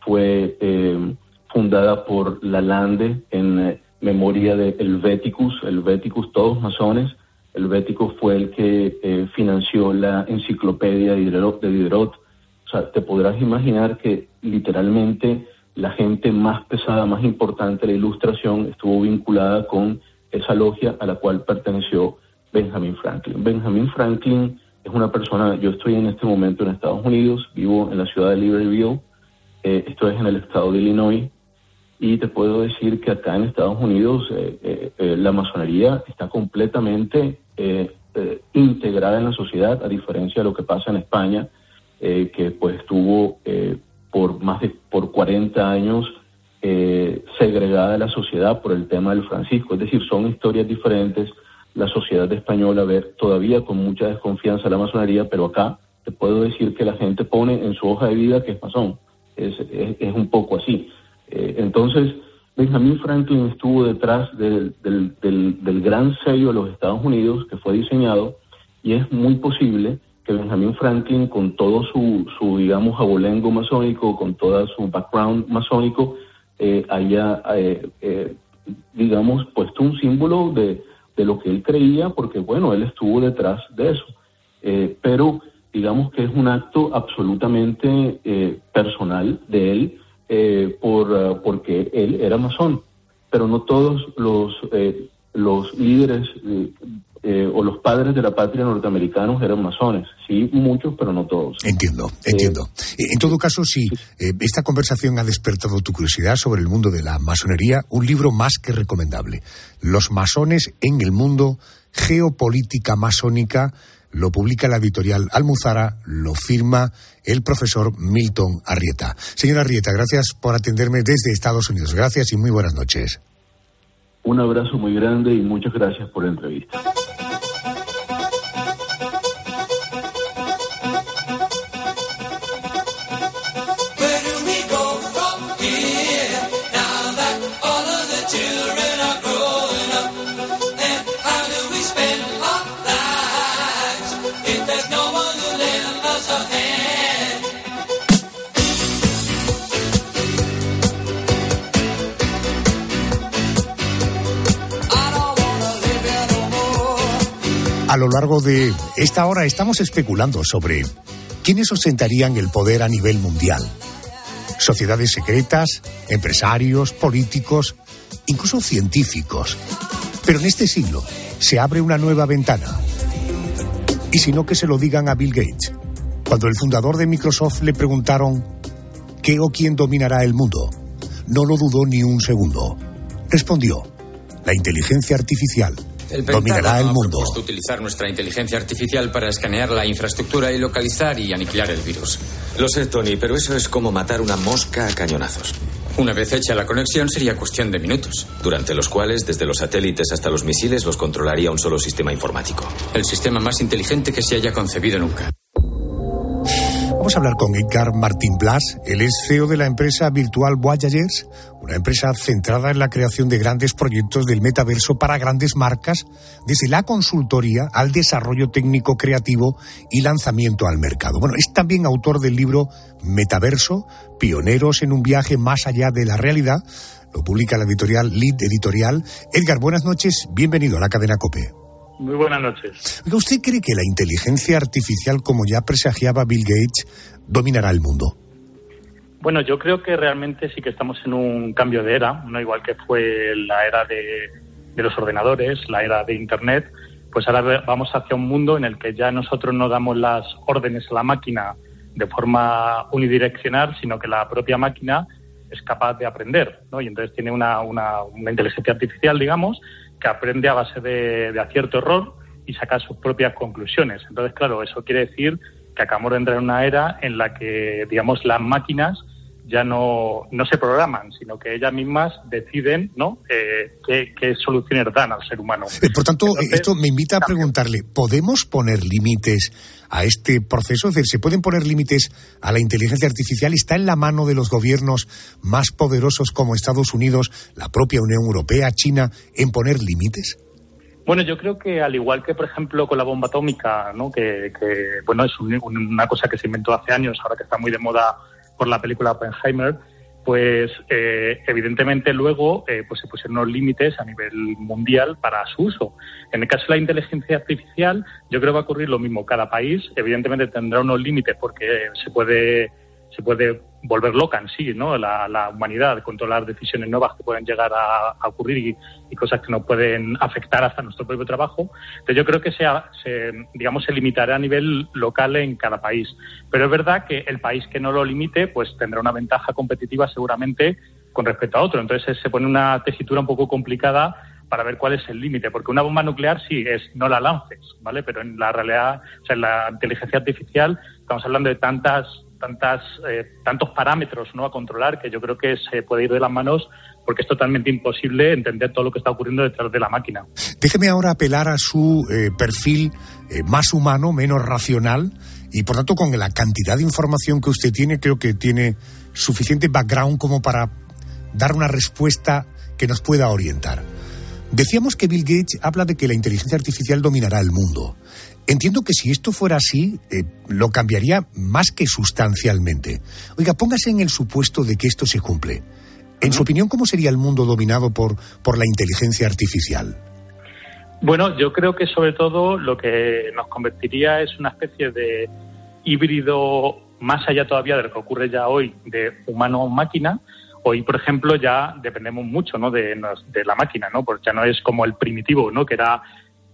Fue eh, fundada por Lalande en memoria de Helveticus, Helveticus, todos masones. Helveticus fue el que financió la enciclopedia de Diderot. O sea, te podrás imaginar que literalmente la gente más pesada, más importante de la ilustración estuvo vinculada con esa logia a la cual perteneció Benjamin Franklin. Benjamin Franklin es una persona, yo estoy en este momento en Estados Unidos, vivo en la ciudad de Libertyville, eh, esto es en el estado de Illinois, y te puedo decir que acá en Estados Unidos eh, eh, la masonería está completamente integrada en la sociedad, a diferencia de lo que pasa en España, que pues estuvo por más de por 40 años segregada de la sociedad por el tema del Francisco. Es decir, son historias diferentes la sociedad española ver todavía con mucha desconfianza la masonería, pero acá te puedo decir que la gente pone en su hoja de vida que es masón. Es, es, un poco así. Eh, entonces, Benjamin Franklin estuvo detrás del, del, del, gran sello de los Estados Unidos que fue diseñado y es muy posible que Benjamin Franklin, con todo su, su digamos, abolengo masónico, con toda su background masónico, eh, haya, eh, digamos, puesto un símbolo de, de lo que él creía, porque bueno, él estuvo detrás de eso. Eh, pero digamos que es un acto absolutamente eh, personal de él, eh, por, porque él era masón. Pero no todos los, los líderes o los padres de la patria norteamericanos eran masones. Sí, muchos, pero no todos. Entiendo, entiendo. en todo caso, si esta conversación ha despertado tu curiosidad sobre el mundo de la masonería, un libro más que recomendable. Los masones en el mundo, geopolítica masónica, lo publica la editorial Almuzara, lo firma el profesor Milton Arrieta. Señora Arrieta, gracias por atenderme desde Estados Unidos. Gracias y muy buenas noches. Un abrazo muy grande y muchas gracias por la entrevista. Lo largo de esta hora estamos especulando sobre quiénes ostentarían el poder a nivel mundial. Sociedades secretas, empresarios, políticos, incluso científicos. Pero en este siglo se abre una nueva ventana. Y si no, que se lo digan a Bill Gates. Cuando el fundador de Microsoft le preguntaron qué o quién dominará el mundo, no lo dudó ni un segundo. Respondió, la inteligencia artificial el dominará el mundo. Ha utilizar nuestra inteligencia artificial para escanear la infraestructura y localizar y aniquilar el virus. Lo sé, Tony, pero eso es como matar una mosca a cañonazos. Una vez hecha la conexión sería cuestión de minutos. Durante los cuales, desde los satélites hasta los misiles, los controlaría un solo sistema informático. El sistema más inteligente que se haya concebido nunca. Vamos a hablar con Edgar Martín Blas. Él es CEO de la empresa virtual Voyagers, una empresa centrada en la creación de grandes proyectos del metaverso para grandes marcas, desde la consultoría al desarrollo técnico creativo y lanzamiento al mercado. Bueno, es también autor del libro Metaverso, Pioneros en un viaje más allá de la realidad. Lo publica la editorial Lead Editorial. Edgar, buenas noches, bienvenido a la cadena COPE. Muy buenas noches. ¿Usted cree que la inteligencia artificial, como ya presagiaba Bill Gates, dominará el mundo? Bueno, yo creo que realmente sí que estamos en un cambio de era, no igual que fue la era de, los ordenadores, la era de Internet, pues ahora vamos hacia un mundo en el que ya nosotros no damos las órdenes a la máquina de forma unidireccional, sino que la propia máquina es capaz de aprender, ¿no? Y entonces tiene una, una, una inteligencia artificial, digamos, que aprende a base de, acierto-error y saca sus propias conclusiones. Entonces, claro, eso quiere decir que acabamos de entrar en una era en la que, digamos, las máquinas ya no, no se programan, sino que ellas mismas deciden ¿no? Eh, qué, soluciones dan al ser humano. Eh, por tanto, esto me invita a preguntarle, ¿podemos poner límites a este proceso? Es decir, ¿se pueden poner límites a la inteligencia artificial? ¿Está en la mano de los gobiernos más poderosos como Estados Unidos, la propia Unión Europea, China, en poner límites? Bueno, yo creo que al igual que, por ejemplo, con la bomba atómica, ¿no? que, bueno, es una cosa que se inventó hace años, ahora que está muy de moda por la película Oppenheimer, pues eh, evidentemente luego eh, pues se pusieron unos límites a nivel mundial para su uso. En el caso de la inteligencia artificial, yo creo que va a ocurrir lo mismo. Cada país evidentemente tendrá unos límites porque se puede se puede volver loca en sí, ¿no? La, humanidad, controlar decisiones nuevas que pueden llegar a, ocurrir y, cosas que nos pueden afectar hasta nuestro propio trabajo. Entonces yo creo que sea, se, digamos, se limitará a nivel local en cada país. Pero es verdad que el país que no lo limite, pues tendrá una ventaja competitiva seguramente con respecto a otro. Entonces se pone una tesitura un poco complicada para ver cuál es el límite, porque una bomba nuclear sí es no la lances, ¿vale? Pero en la realidad, o sea, en la inteligencia artificial estamos hablando de tantas tantas, eh, tantos parámetros ¿no? a controlar que yo creo que se puede ir de las manos porque es totalmente imposible entender todo lo que está ocurriendo detrás de la máquina. Déjeme ahora apelar a su eh, perfil eh, más humano, menos racional, y por tanto con la cantidad de información que usted tiene, creo que tiene suficiente background como para dar una respuesta que nos pueda orientar. Decíamos que Bill Gates habla de que la inteligencia artificial dominará el mundo. Entiendo que si esto fuera así, eh, lo cambiaría más que sustancialmente. Oiga, póngase en el supuesto de que esto se cumple. En su opinión, ¿cómo sería el mundo dominado por, por la inteligencia artificial? Bueno, yo creo que sobre todo lo que nos convertiría es una especie de híbrido más allá todavía de lo que ocurre ya hoy de humano-máquina. Hoy, por ejemplo, ya dependemos mucho ¿no? de, de, la máquina, ¿no? porque ya no es como el primitivo, ¿no? que era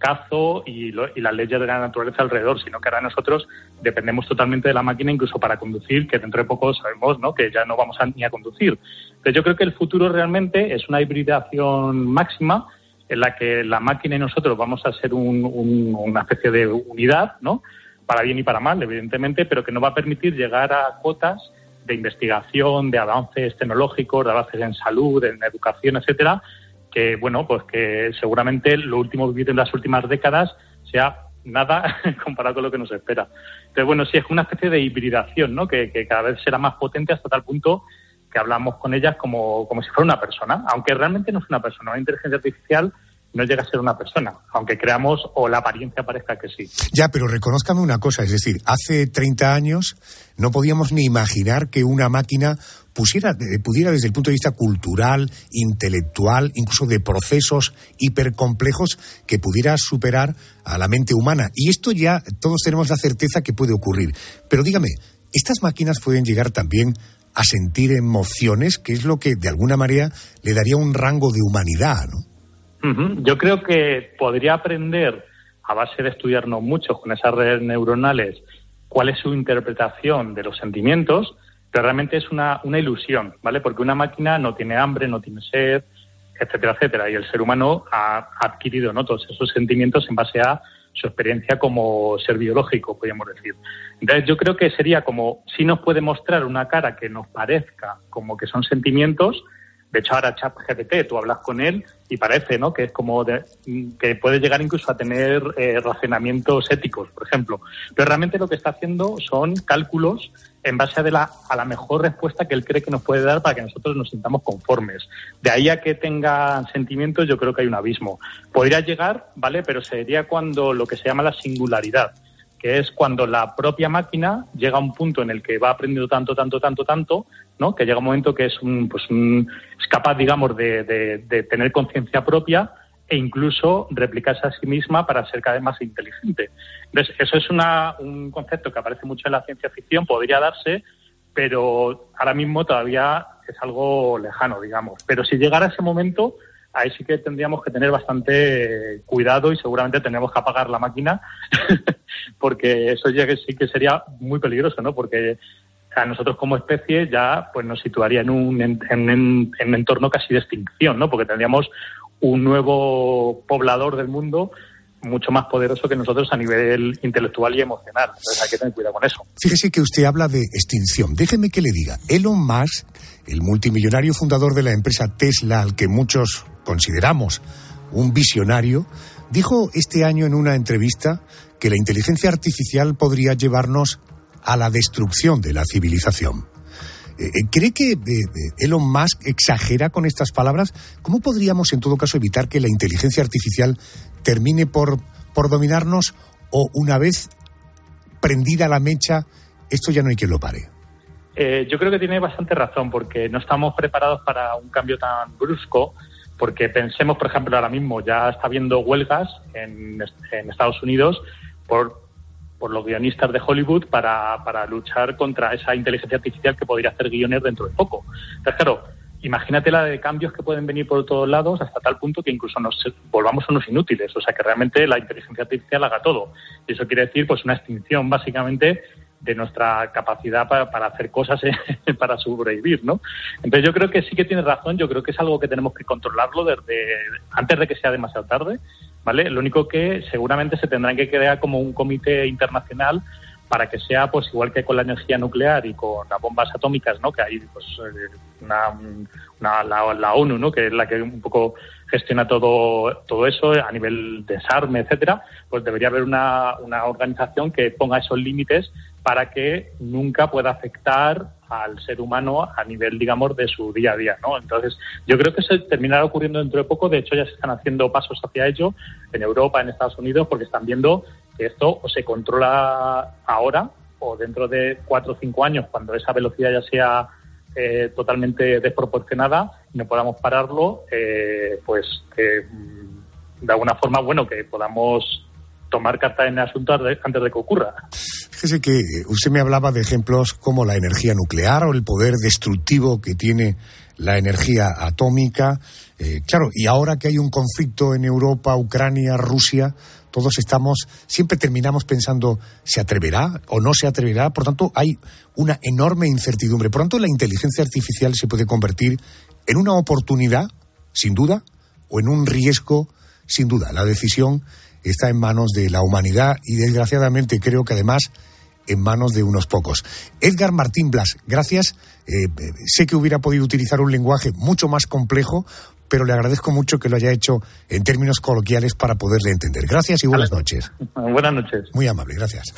cazo y, las leyes de la naturaleza alrededor, sino que ahora nosotros dependemos totalmente de la máquina incluso para conducir, que dentro de poco sabemos ¿no? que ya no vamos a, ni a conducir. Pero yo creo que el futuro realmente es una hibridación máxima en la que la máquina y nosotros vamos a ser una especie de unidad, ¿no? para bien y para mal, evidentemente, pero que nos va a permitir llegar a cuotas de investigación, de avances tecnológicos, de avances en salud, en educación, etcétera, que bueno, pues que seguramente lo último vivido en las últimas décadas sea nada comparado con lo que nos espera. Entonces, bueno, sí es una especie de hibridación, ¿no? Que, que, cada vez será más potente hasta tal punto que hablamos con ellas como, como si fuera una persona, aunque realmente no es una persona. Una inteligencia artificial no llega a ser una persona, aunque creamos o la apariencia parezca que sí. Ya, pero reconozcame una cosa, es decir, hace 30 años no podíamos ni imaginar que una máquina pusiera, eh, pudiera desde el punto de vista cultural, intelectual, incluso de procesos hipercomplejos, que pudiera superar a la mente humana. Y esto ya todos tenemos la certeza que puede ocurrir. Pero dígame, ¿estas máquinas pueden llegar también a sentir emociones, que es lo que de alguna manera le daría un rango de humanidad, ¿no? Yo creo que podría aprender, a base de estudiarnos mucho con esas redes neuronales, cuál es su interpretación de los sentimientos, pero realmente es una, una ilusión, ¿vale? Porque una máquina no tiene hambre, no tiene sed, etcétera, etcétera. Y el ser humano ha adquirido ¿no? todos esos sentimientos en base a su experiencia como ser biológico, podríamos decir. Entonces yo creo que sería como si nos puede mostrar una cara que nos parezca como que son sentimientos, de hecho, ahora ChatGPT, tú hablas con él y parece, ¿no? Que es como que puede llegar incluso a tener eh, razonamientos éticos, por ejemplo. Pero realmente lo que está haciendo son cálculos en base a, la, a la mejor respuesta que él cree que nos puede dar para que nosotros nos sintamos conformes. De ahí a que tenga sentimientos, yo creo que hay un abismo. Podría llegar, ¿vale? Pero sería cuando lo que se llama la singularidad que es cuando la propia máquina llega a un punto en el que va aprendiendo tanto, tanto, tanto, tanto, ¿no? que llega un momento que es, un, pues es capaz, digamos, de, de, tener conciencia propia e incluso replicarse a sí misma para ser cada vez más inteligente. Entonces, eso es una, un concepto que aparece mucho en la ciencia ficción, podría darse, pero ahora mismo todavía es algo lejano, digamos. Pero si llegara ese momento, ahí sí que tendríamos que tener bastante cuidado y seguramente tendríamos que apagar la máquina porque eso ya que sí que sería muy peligroso, ¿no? Porque a nosotros como especie ya pues nos situaría en un, en, en, un entorno casi de extinción, ¿no? Porque tendríamos un nuevo poblador del mundo mucho más poderoso que nosotros a nivel intelectual y emocional. Entonces hay que tener cuidado con eso. Fíjese que usted habla de extinción. Déjeme que le diga, Elon Musk, el multimillonario fundador de la empresa Tesla, al que muchos consideramos un visionario, dijo este año en una entrevista que la inteligencia artificial podría llevarnos a la destrucción de la civilización. Eh, eh, ¿Cree que Elon Musk exagera con estas palabras? ¿Cómo podríamos, en todo caso, evitar que la inteligencia artificial termine por, por dominarnos o una vez prendida la mecha, esto ya no hay quien lo pare? yo creo que tiene bastante razón porque no estamos preparados para un cambio tan brusco porque pensemos, por ejemplo, ahora mismo ya está habiendo huelgas en, Estados Unidos por, por los guionistas de Hollywood para, para luchar contra esa inteligencia artificial que podría hacer guiones dentro de poco. Entonces, claro, imagínate la de cambios que pueden venir por todos lados hasta tal punto que incluso nos volvamos unos inútiles, o sea que realmente la inteligencia artificial haga todo. Y eso quiere decir pues una extinción básicamente de nuestra capacidad para, hacer cosas para sobrevivir, ¿no? Entonces yo creo que sí que tienes razón, yo creo que es algo que tenemos que controlarlo desde antes de que sea demasiado tarde, ¿vale? Lo único que seguramente se tendrá que crear como un comité internacional para que sea pues igual que con la energía nuclear y con las bombas atómicas, ¿no? Que hay pues eh, una, la, la, ONU, ¿no? Que es la que un poco gestiona todo, todo eso a nivel desarme, etcétera, pues debería haber una, una organización que ponga esos límites para que nunca pueda afectar al ser humano a nivel, digamos, de su día a día, ¿no? Entonces, yo creo que eso terminará ocurriendo dentro de poco. De hecho, ya se están haciendo pasos hacia ello en Europa, en Estados Unidos, porque están viendo que esto o se controla ahora o dentro de cuatro o cinco años, cuando esa velocidad ya sea eh, totalmente desproporcionada y no podamos pararlo, eh, pues mm, de alguna forma, bueno, que podamos tomar carta en el asunto antes de que ocurra. Fíjese que usted me hablaba de ejemplos como la energía nuclear o el poder destructivo que tiene la energía atómica. Eh, claro, y ahora que hay un conflicto en Europa, Ucrania, Rusia, todos estamos, siempre terminamos pensando, ¿se atreverá o no se atreverá? Por tanto, hay una enorme incertidumbre. Por tanto, la inteligencia artificial se puede convertir en una oportunidad, sin duda, o en un riesgo, sin duda. La decisión está en manos de la humanidad y, desgraciadamente, creo que además en manos de unos pocos. Edgar Martín Blas, gracias. Eh, eh, sé que hubiera podido utilizar un lenguaje mucho más complejo, pero le agradezco mucho que lo haya hecho en términos coloquiales para poderle entender. Gracias y buenas noches. Buenas noches. Muy amable, gracias.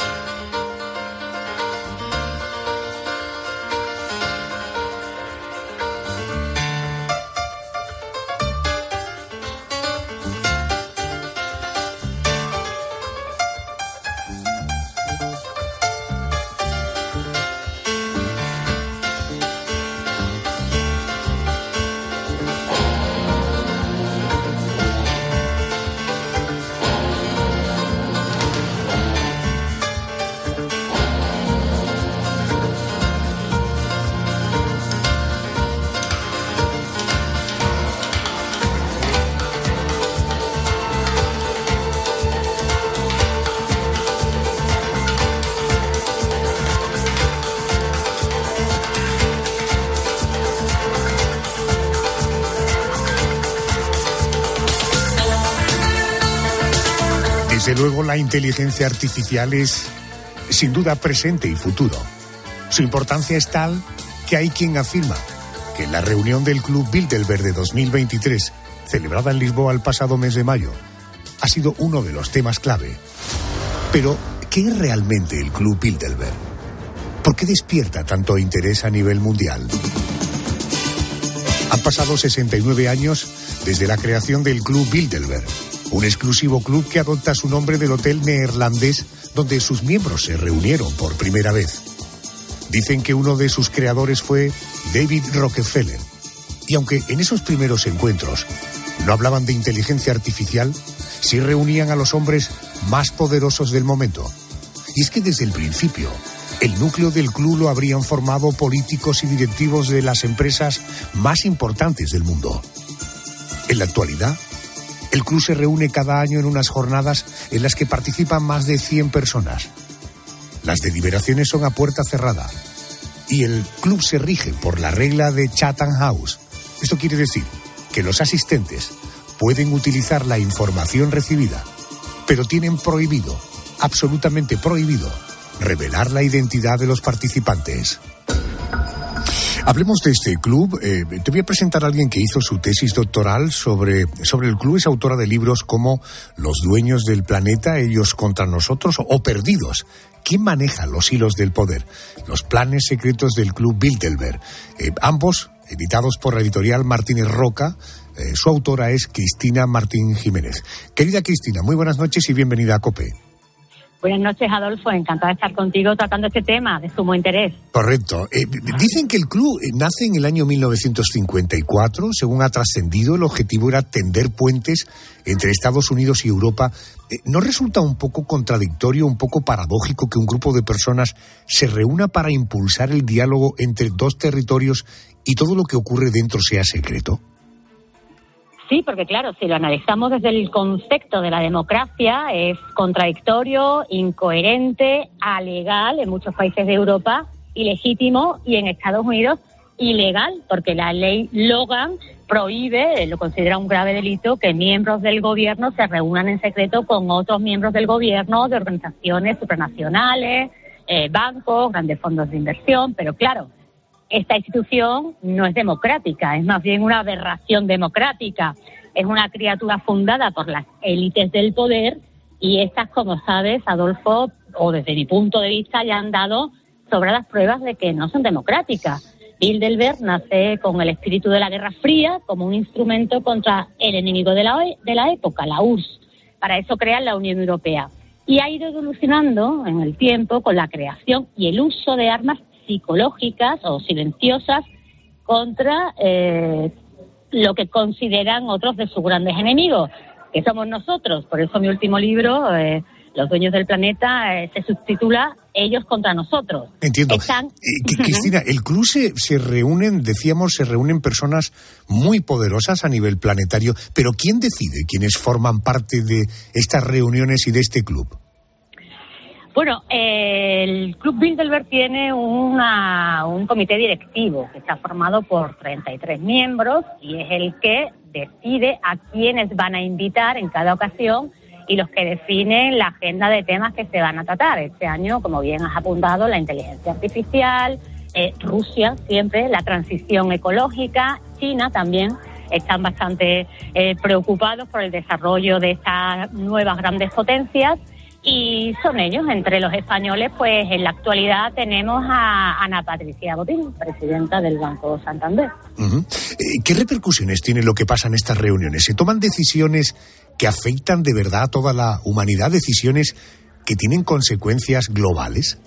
Inteligencia artificial es sin duda presente y futuro. Su importancia es tal que hay quien afirma que la reunión del Club Bilderberg de 2023, celebrada en Lisboa el pasado mes de mayo, ha sido uno de los temas clave. Pero, ¿qué es realmente el Club Bilderberg? ¿Por qué despierta tanto interés a nivel mundial? Han pasado 69 años desde la creación del Club Bilderberg un exclusivo club que adopta su nombre del hotel neerlandés donde sus miembros se reunieron por primera vez. Dicen que uno de sus creadores fue David Rockefeller. Y aunque en esos primeros encuentros no hablaban de inteligencia artificial, sí reunían a los hombres más poderosos del momento. Y es que desde el principio, el núcleo del club lo habrían formado políticos y directivos de las empresas más importantes del mundo. En la actualidad, el club se reúne cada año en unas jornadas en las que participan más de 100 personas. Las deliberaciones son a puerta cerrada y el club se rige por la regla de Chatham House. Esto quiere decir que los asistentes pueden utilizar la información recibida, pero tienen prohibido, absolutamente prohibido, revelar la identidad de los participantes. Hablemos de este club. Eh, te voy a presentar a alguien que hizo su tesis doctoral sobre, sobre el club. Es autora de libros como Los dueños del planeta, ellos contra nosotros o Perdidos, ¿quién maneja los hilos del poder? Los planes secretos del Club Bilderberg. Eh, ambos, editados por la editorial Martínez Roca, eh, su autora es Cristina Martín Jiménez. Querida Cristina, muy buenas noches y bienvenida a COPE. Buenas noches, Adolfo. Encantada de estar contigo tratando este tema de sumo interés. Correcto. Eh, dicen que el club eh, nace en el año 1954. Según ha trascendido, el objetivo era tender puentes entre Estados Unidos y Europa. Eh, ¿No resulta un poco contradictorio, un poco paradójico que un grupo de personas se reúna para impulsar el diálogo entre dos territorios y todo lo que ocurre dentro sea secreto? Sí, porque claro, si lo analizamos desde el concepto de la democracia, es contradictorio, incoherente, alegal en muchos países de Europa, ilegítimo y en Estados Unidos ilegal, porque la ley Logan prohíbe, lo considera un grave delito, que miembros del gobierno se reúnan en secreto con otros miembros del gobierno de organizaciones supranacionales, eh, bancos, grandes fondos de inversión, pero claro, esta institución no es democrática, es más bien una aberración democrática. Es una criatura fundada por las élites del poder y estas, como sabes, Adolfo, o desde mi punto de vista, ya han dado sobre las pruebas de que no son democráticas. Bilderberg nace con el espíritu de la Guerra Fría como un instrumento contra el enemigo de la, de la época, la URSS. Para eso crean la Unión Europea. Y ha ido evolucionando en el tiempo con la creación y el uso de armas psicológicas o silenciosas contra eh, lo que consideran otros de sus grandes enemigos, que somos nosotros. Por eso mi último libro, eh, Los dueños del planeta, eh, se subtitula Ellos contra nosotros. Entiendo. Cristina, el club se, se reúnen, decíamos, se reúnen personas muy poderosas a nivel planetario, pero ¿quién decide quiénes forman parte de estas reuniones y de este club? Bueno, el Club Bilderberg tiene una, un comité directivo que está formado por 33 miembros y es el que decide a quiénes van a invitar en cada ocasión y los que definen la agenda de temas que se van a tratar. Este año, como bien has apuntado, la inteligencia artificial, eh, Rusia siempre, la transición ecológica, China también están bastante eh, preocupados por el desarrollo de estas nuevas grandes potencias y son ellos, entre los españoles, pues en la actualidad tenemos a Ana Patricia Botín, presidenta del Banco Santander. Eh, ¿Qué repercusiones tiene lo que pasa en estas reuniones? ¿Se toman decisiones que afectan de verdad a toda la humanidad, decisiones que tienen consecuencias globales?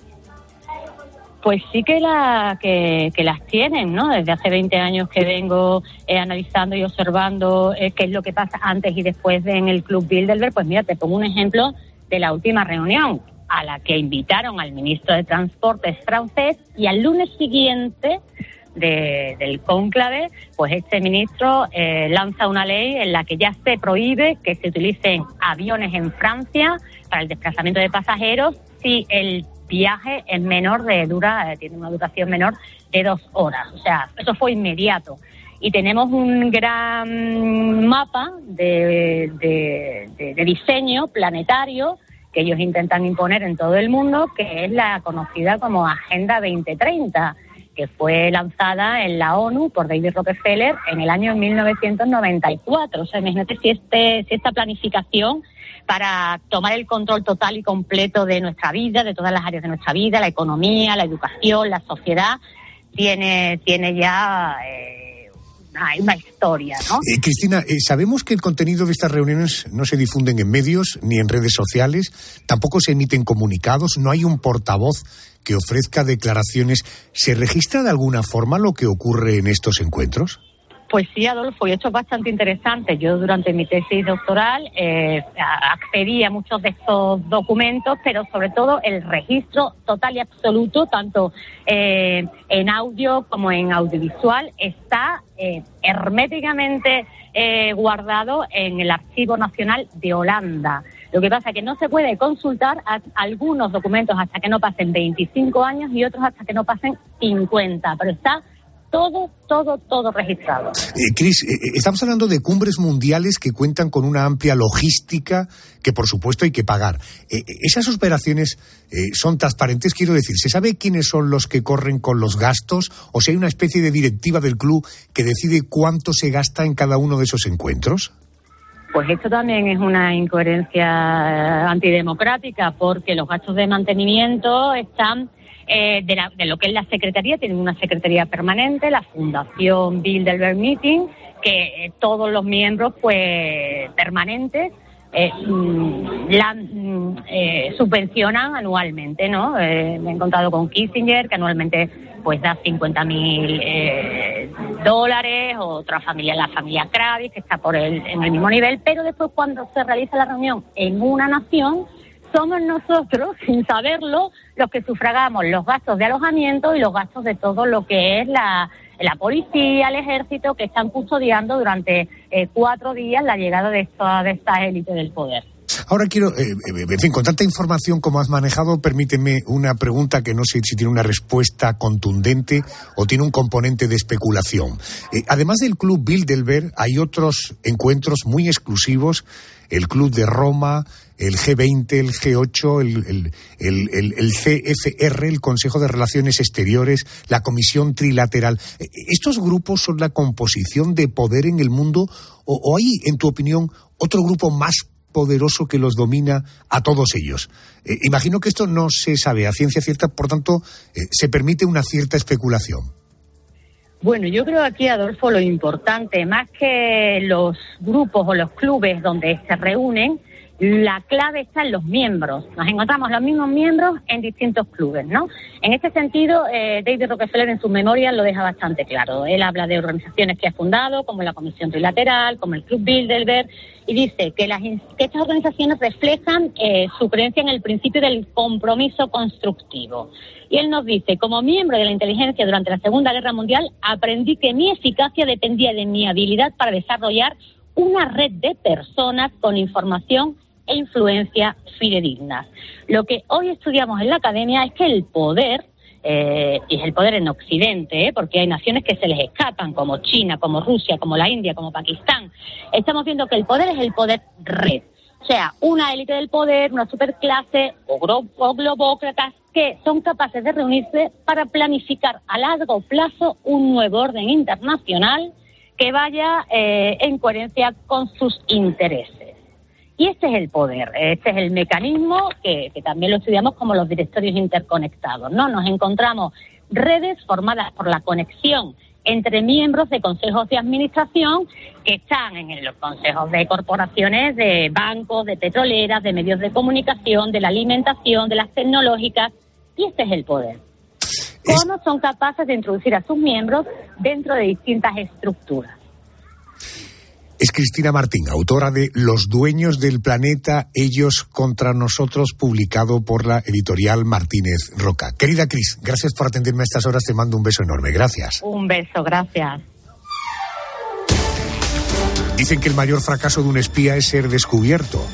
Pues sí que, la, que, las tienen, ¿no? Desde hace 20 años que vengo eh, analizando y observando eh, qué es lo que pasa antes y después en el Club Bilderberg. Pues mira, te pongo un ejemplo de la última reunión, a la que invitaron al ministro de Transportes francés y al lunes siguiente del cónclave, pues este ministro eh, lanza una ley en la que ya se prohíbe que se utilicen aviones en Francia para el desplazamiento de pasajeros si el viaje es menor de dura, eh, tiene una duración menor de dos horas. O sea, eso fue inmediato. Y tenemos un gran mapa de, de diseño planetario que ellos intentan imponer en todo el mundo, que es la conocida como Agenda 2030, que fue lanzada en la ONU por David Rockefeller en el año 1994. O sea, imagínate si, este, si esta planificación para tomar el control total y completo de nuestra vida, de todas las áreas de nuestra vida, la economía, la educación, la sociedad, tiene, tiene ya... Eh, hay una historia, ¿no? Eh, Cristina, eh, sabemos que el contenido de estas reuniones no se difunden en medios ni en redes sociales, tampoco se emiten comunicados, no hay un portavoz que ofrezca declaraciones. ¿Se registra de alguna forma lo que ocurre en estos encuentros? Pues sí, Adolfo, y esto es bastante interesante. Yo durante mi tesis doctoral eh, accedí a muchos de estos documentos, pero sobre todo el registro total y absoluto, tanto eh, en audio como en audiovisual, está eh, herméticamente eh, guardado en el Archivo Nacional de Holanda. Lo que pasa es que no se puede consultar algunos documentos hasta que no pasen 25 años y otros hasta que no pasen 50, pero está todo, todo, todo registrado. Eh, Cris, eh, eh, estamos hablando de cumbres mundiales que cuentan con una amplia logística que, por supuesto, hay que pagar. ¿Esas operaciones son transparentes? Quiero decir, ¿se sabe quiénes son los que corren con los gastos? ¿O si hay una especie de directiva del club que decide cuánto se gasta en cada uno de esos encuentros? Pues esto también es una incoherencia eh, antidemocrática porque los gastos de mantenimiento están eh, de, de, lo que es la Secretaría, tienen una Secretaría permanente, la Fundación Bilderberg Meeting, que eh, todos los miembros pues permanentes eh, mm, la mm, eh, subvencionan anualmente, ¿no? Me he encontrado con Kissinger, que anualmente pues da 50 mil eh, dólares, otra familia, la familia Kravis, que está por el, en el mismo nivel, pero después cuando se realiza la reunión en una nación, somos nosotros, sin saberlo, los que sufragamos los gastos de alojamiento y los gastos de todo lo que es la, la policía, el ejército, que están custodiando durante eh, cuatro días la llegada de esta, de esta élite del poder. Ahora quiero, eh, eh, en fin, con tanta información como has manejado, permíteme una pregunta que no sé si tiene una respuesta contundente o tiene un componente de especulación. Eh, además del Club Bilderberg, hay otros encuentros muy exclusivos, el Club de Roma, el G20, el G8, el, el, CFR, el Consejo de Relaciones Exteriores, la Comisión Trilateral. ¿Estos grupos son la composición de poder en el mundo o, o hay, en tu opinión, otro grupo más poderoso que los domina a todos ellos. Eh, imagino que esto no se sabe a ciencia cierta, por tanto, eh, se permite una cierta especulación. Bueno, yo creo aquí, Adolfo, lo importante, más que los grupos o los clubes donde se reúnen, la clave está en los miembros. Nos encontramos los mismos miembros en distintos clubes, ¿no? En este sentido, eh, David Rockefeller en sus memorias lo deja bastante claro. Él habla de organizaciones que ha fundado, como la Comisión Trilateral, como el Club Bilderberg, y dice que, las, que estas organizaciones reflejan eh, su creencia en el principio del compromiso constructivo. Y él nos dice, como miembro de la inteligencia durante la Segunda Guerra Mundial, aprendí que mi eficacia dependía de mi habilidad para desarrollar una red de personas con información e influencia fidedignas. Lo que hoy estudiamos en la academia es que el poder, eh, y es el poder en Occidente, ¿eh? porque hay naciones que se les escapan, como China, como Rusia, como la India, como Pakistán, estamos viendo que el poder es el poder red. O sea, una élite del poder, una superclase o, o globócratas que son capaces de reunirse para planificar a largo plazo un nuevo orden internacional que vaya eh, en coherencia con sus intereses. Y este es el poder, este es el mecanismo que, que, también lo estudiamos como los directorios interconectados, ¿no? Nos encontramos redes formadas por la conexión entre miembros de consejos de administración que están en los consejos de corporaciones, de bancos, de petroleras, de medios de comunicación, de la alimentación, de las tecnológicas, y este es el poder. ¿Cómo son capaces de introducir a sus miembros dentro de distintas estructuras? Es Cristina Martín, autora de Los dueños del planeta, ellos contra nosotros, publicado por la editorial Martínez Roca. Querida Cris, gracias por atenderme a estas horas, te mando un beso enorme, gracias. Un beso, gracias. Dicen que el mayor fracaso de un espía es ser descubierto,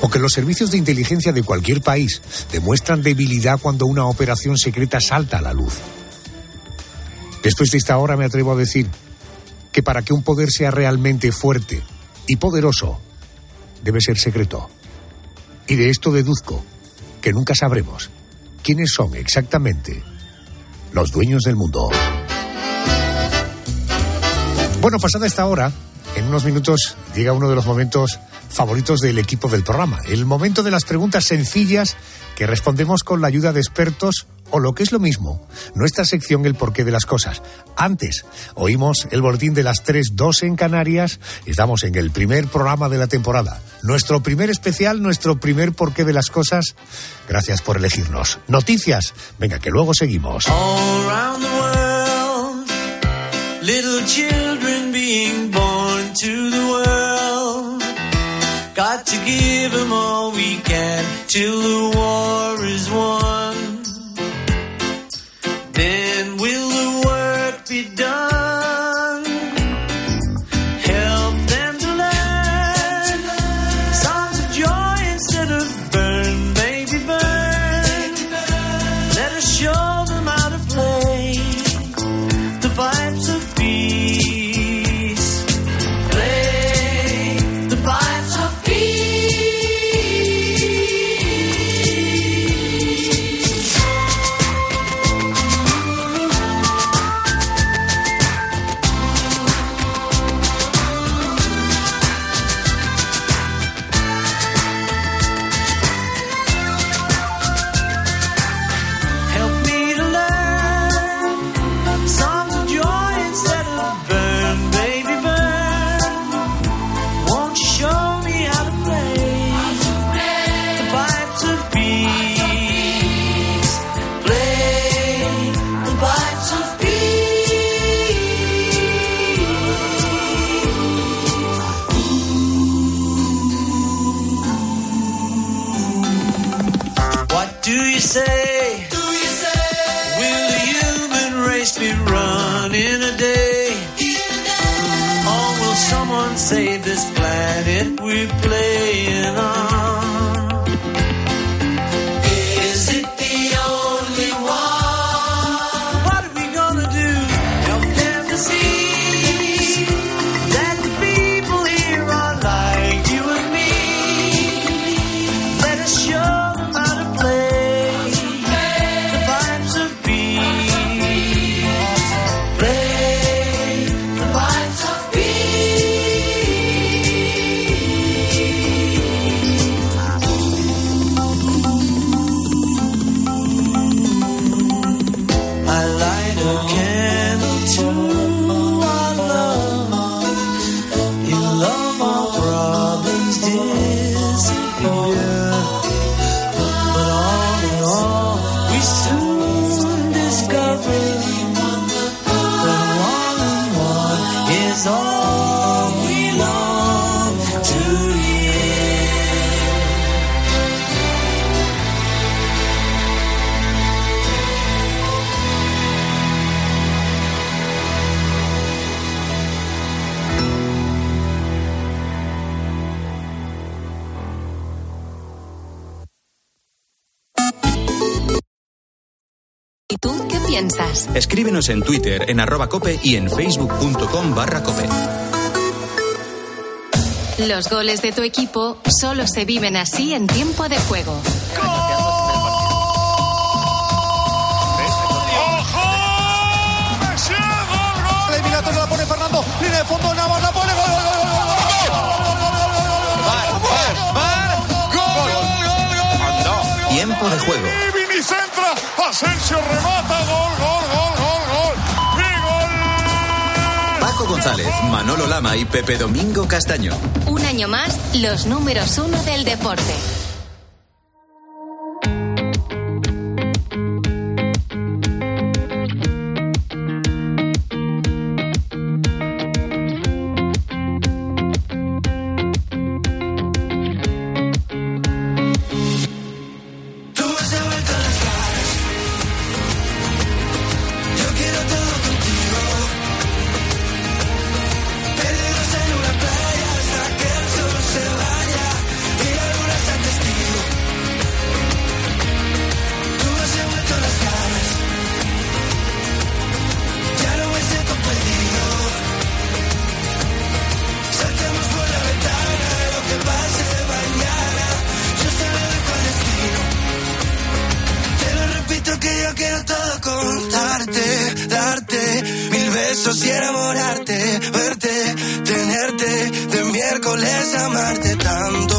o que los servicios de inteligencia de cualquier país demuestran debilidad cuando una operación secreta salta a la luz. Después de esta hora me atrevo a decir que para que un poder sea realmente fuerte y poderoso, debe ser secreto. Y de esto deduzco que nunca sabremos quiénes son exactamente los dueños del mundo. Bueno, pasada esta hora, en unos minutos llega uno de los momentos favoritos del equipo del programa, el momento de las preguntas sencillas que respondemos con la ayuda de expertos o lo que es lo mismo, nuestra sección El porqué de las cosas. Antes, oímos el boletín de las 3.2 en Canarias. Estamos en el primer programa de la temporada. Nuestro primer especial, nuestro primer porqué de las cosas. Gracias por elegirnos. Noticias. Venga, que luego seguimos. Little children being born to the world. Got to give them all we can till the war is won. Piensas? Escríbenos en Twitter, en arroba cope y en facebook.com barra cope. Los goles de tu equipo solo se viven así en tiempo de juego. La eliminatoria la pone Fernando. Línea de fondo, Navas la pone. Gol, gol, gol, gol, gol, Tiempo de juego. gol. Centra. Asensio remata. Gol, gol, gol, gol, gol. Y gol. Paco González, Manolo Lama y Pepe Domingo Castaño. Un año más, los números uno del deporte. Contarte, darte mil besos y enamorarte, verte, tenerte, de miércoles amarte tanto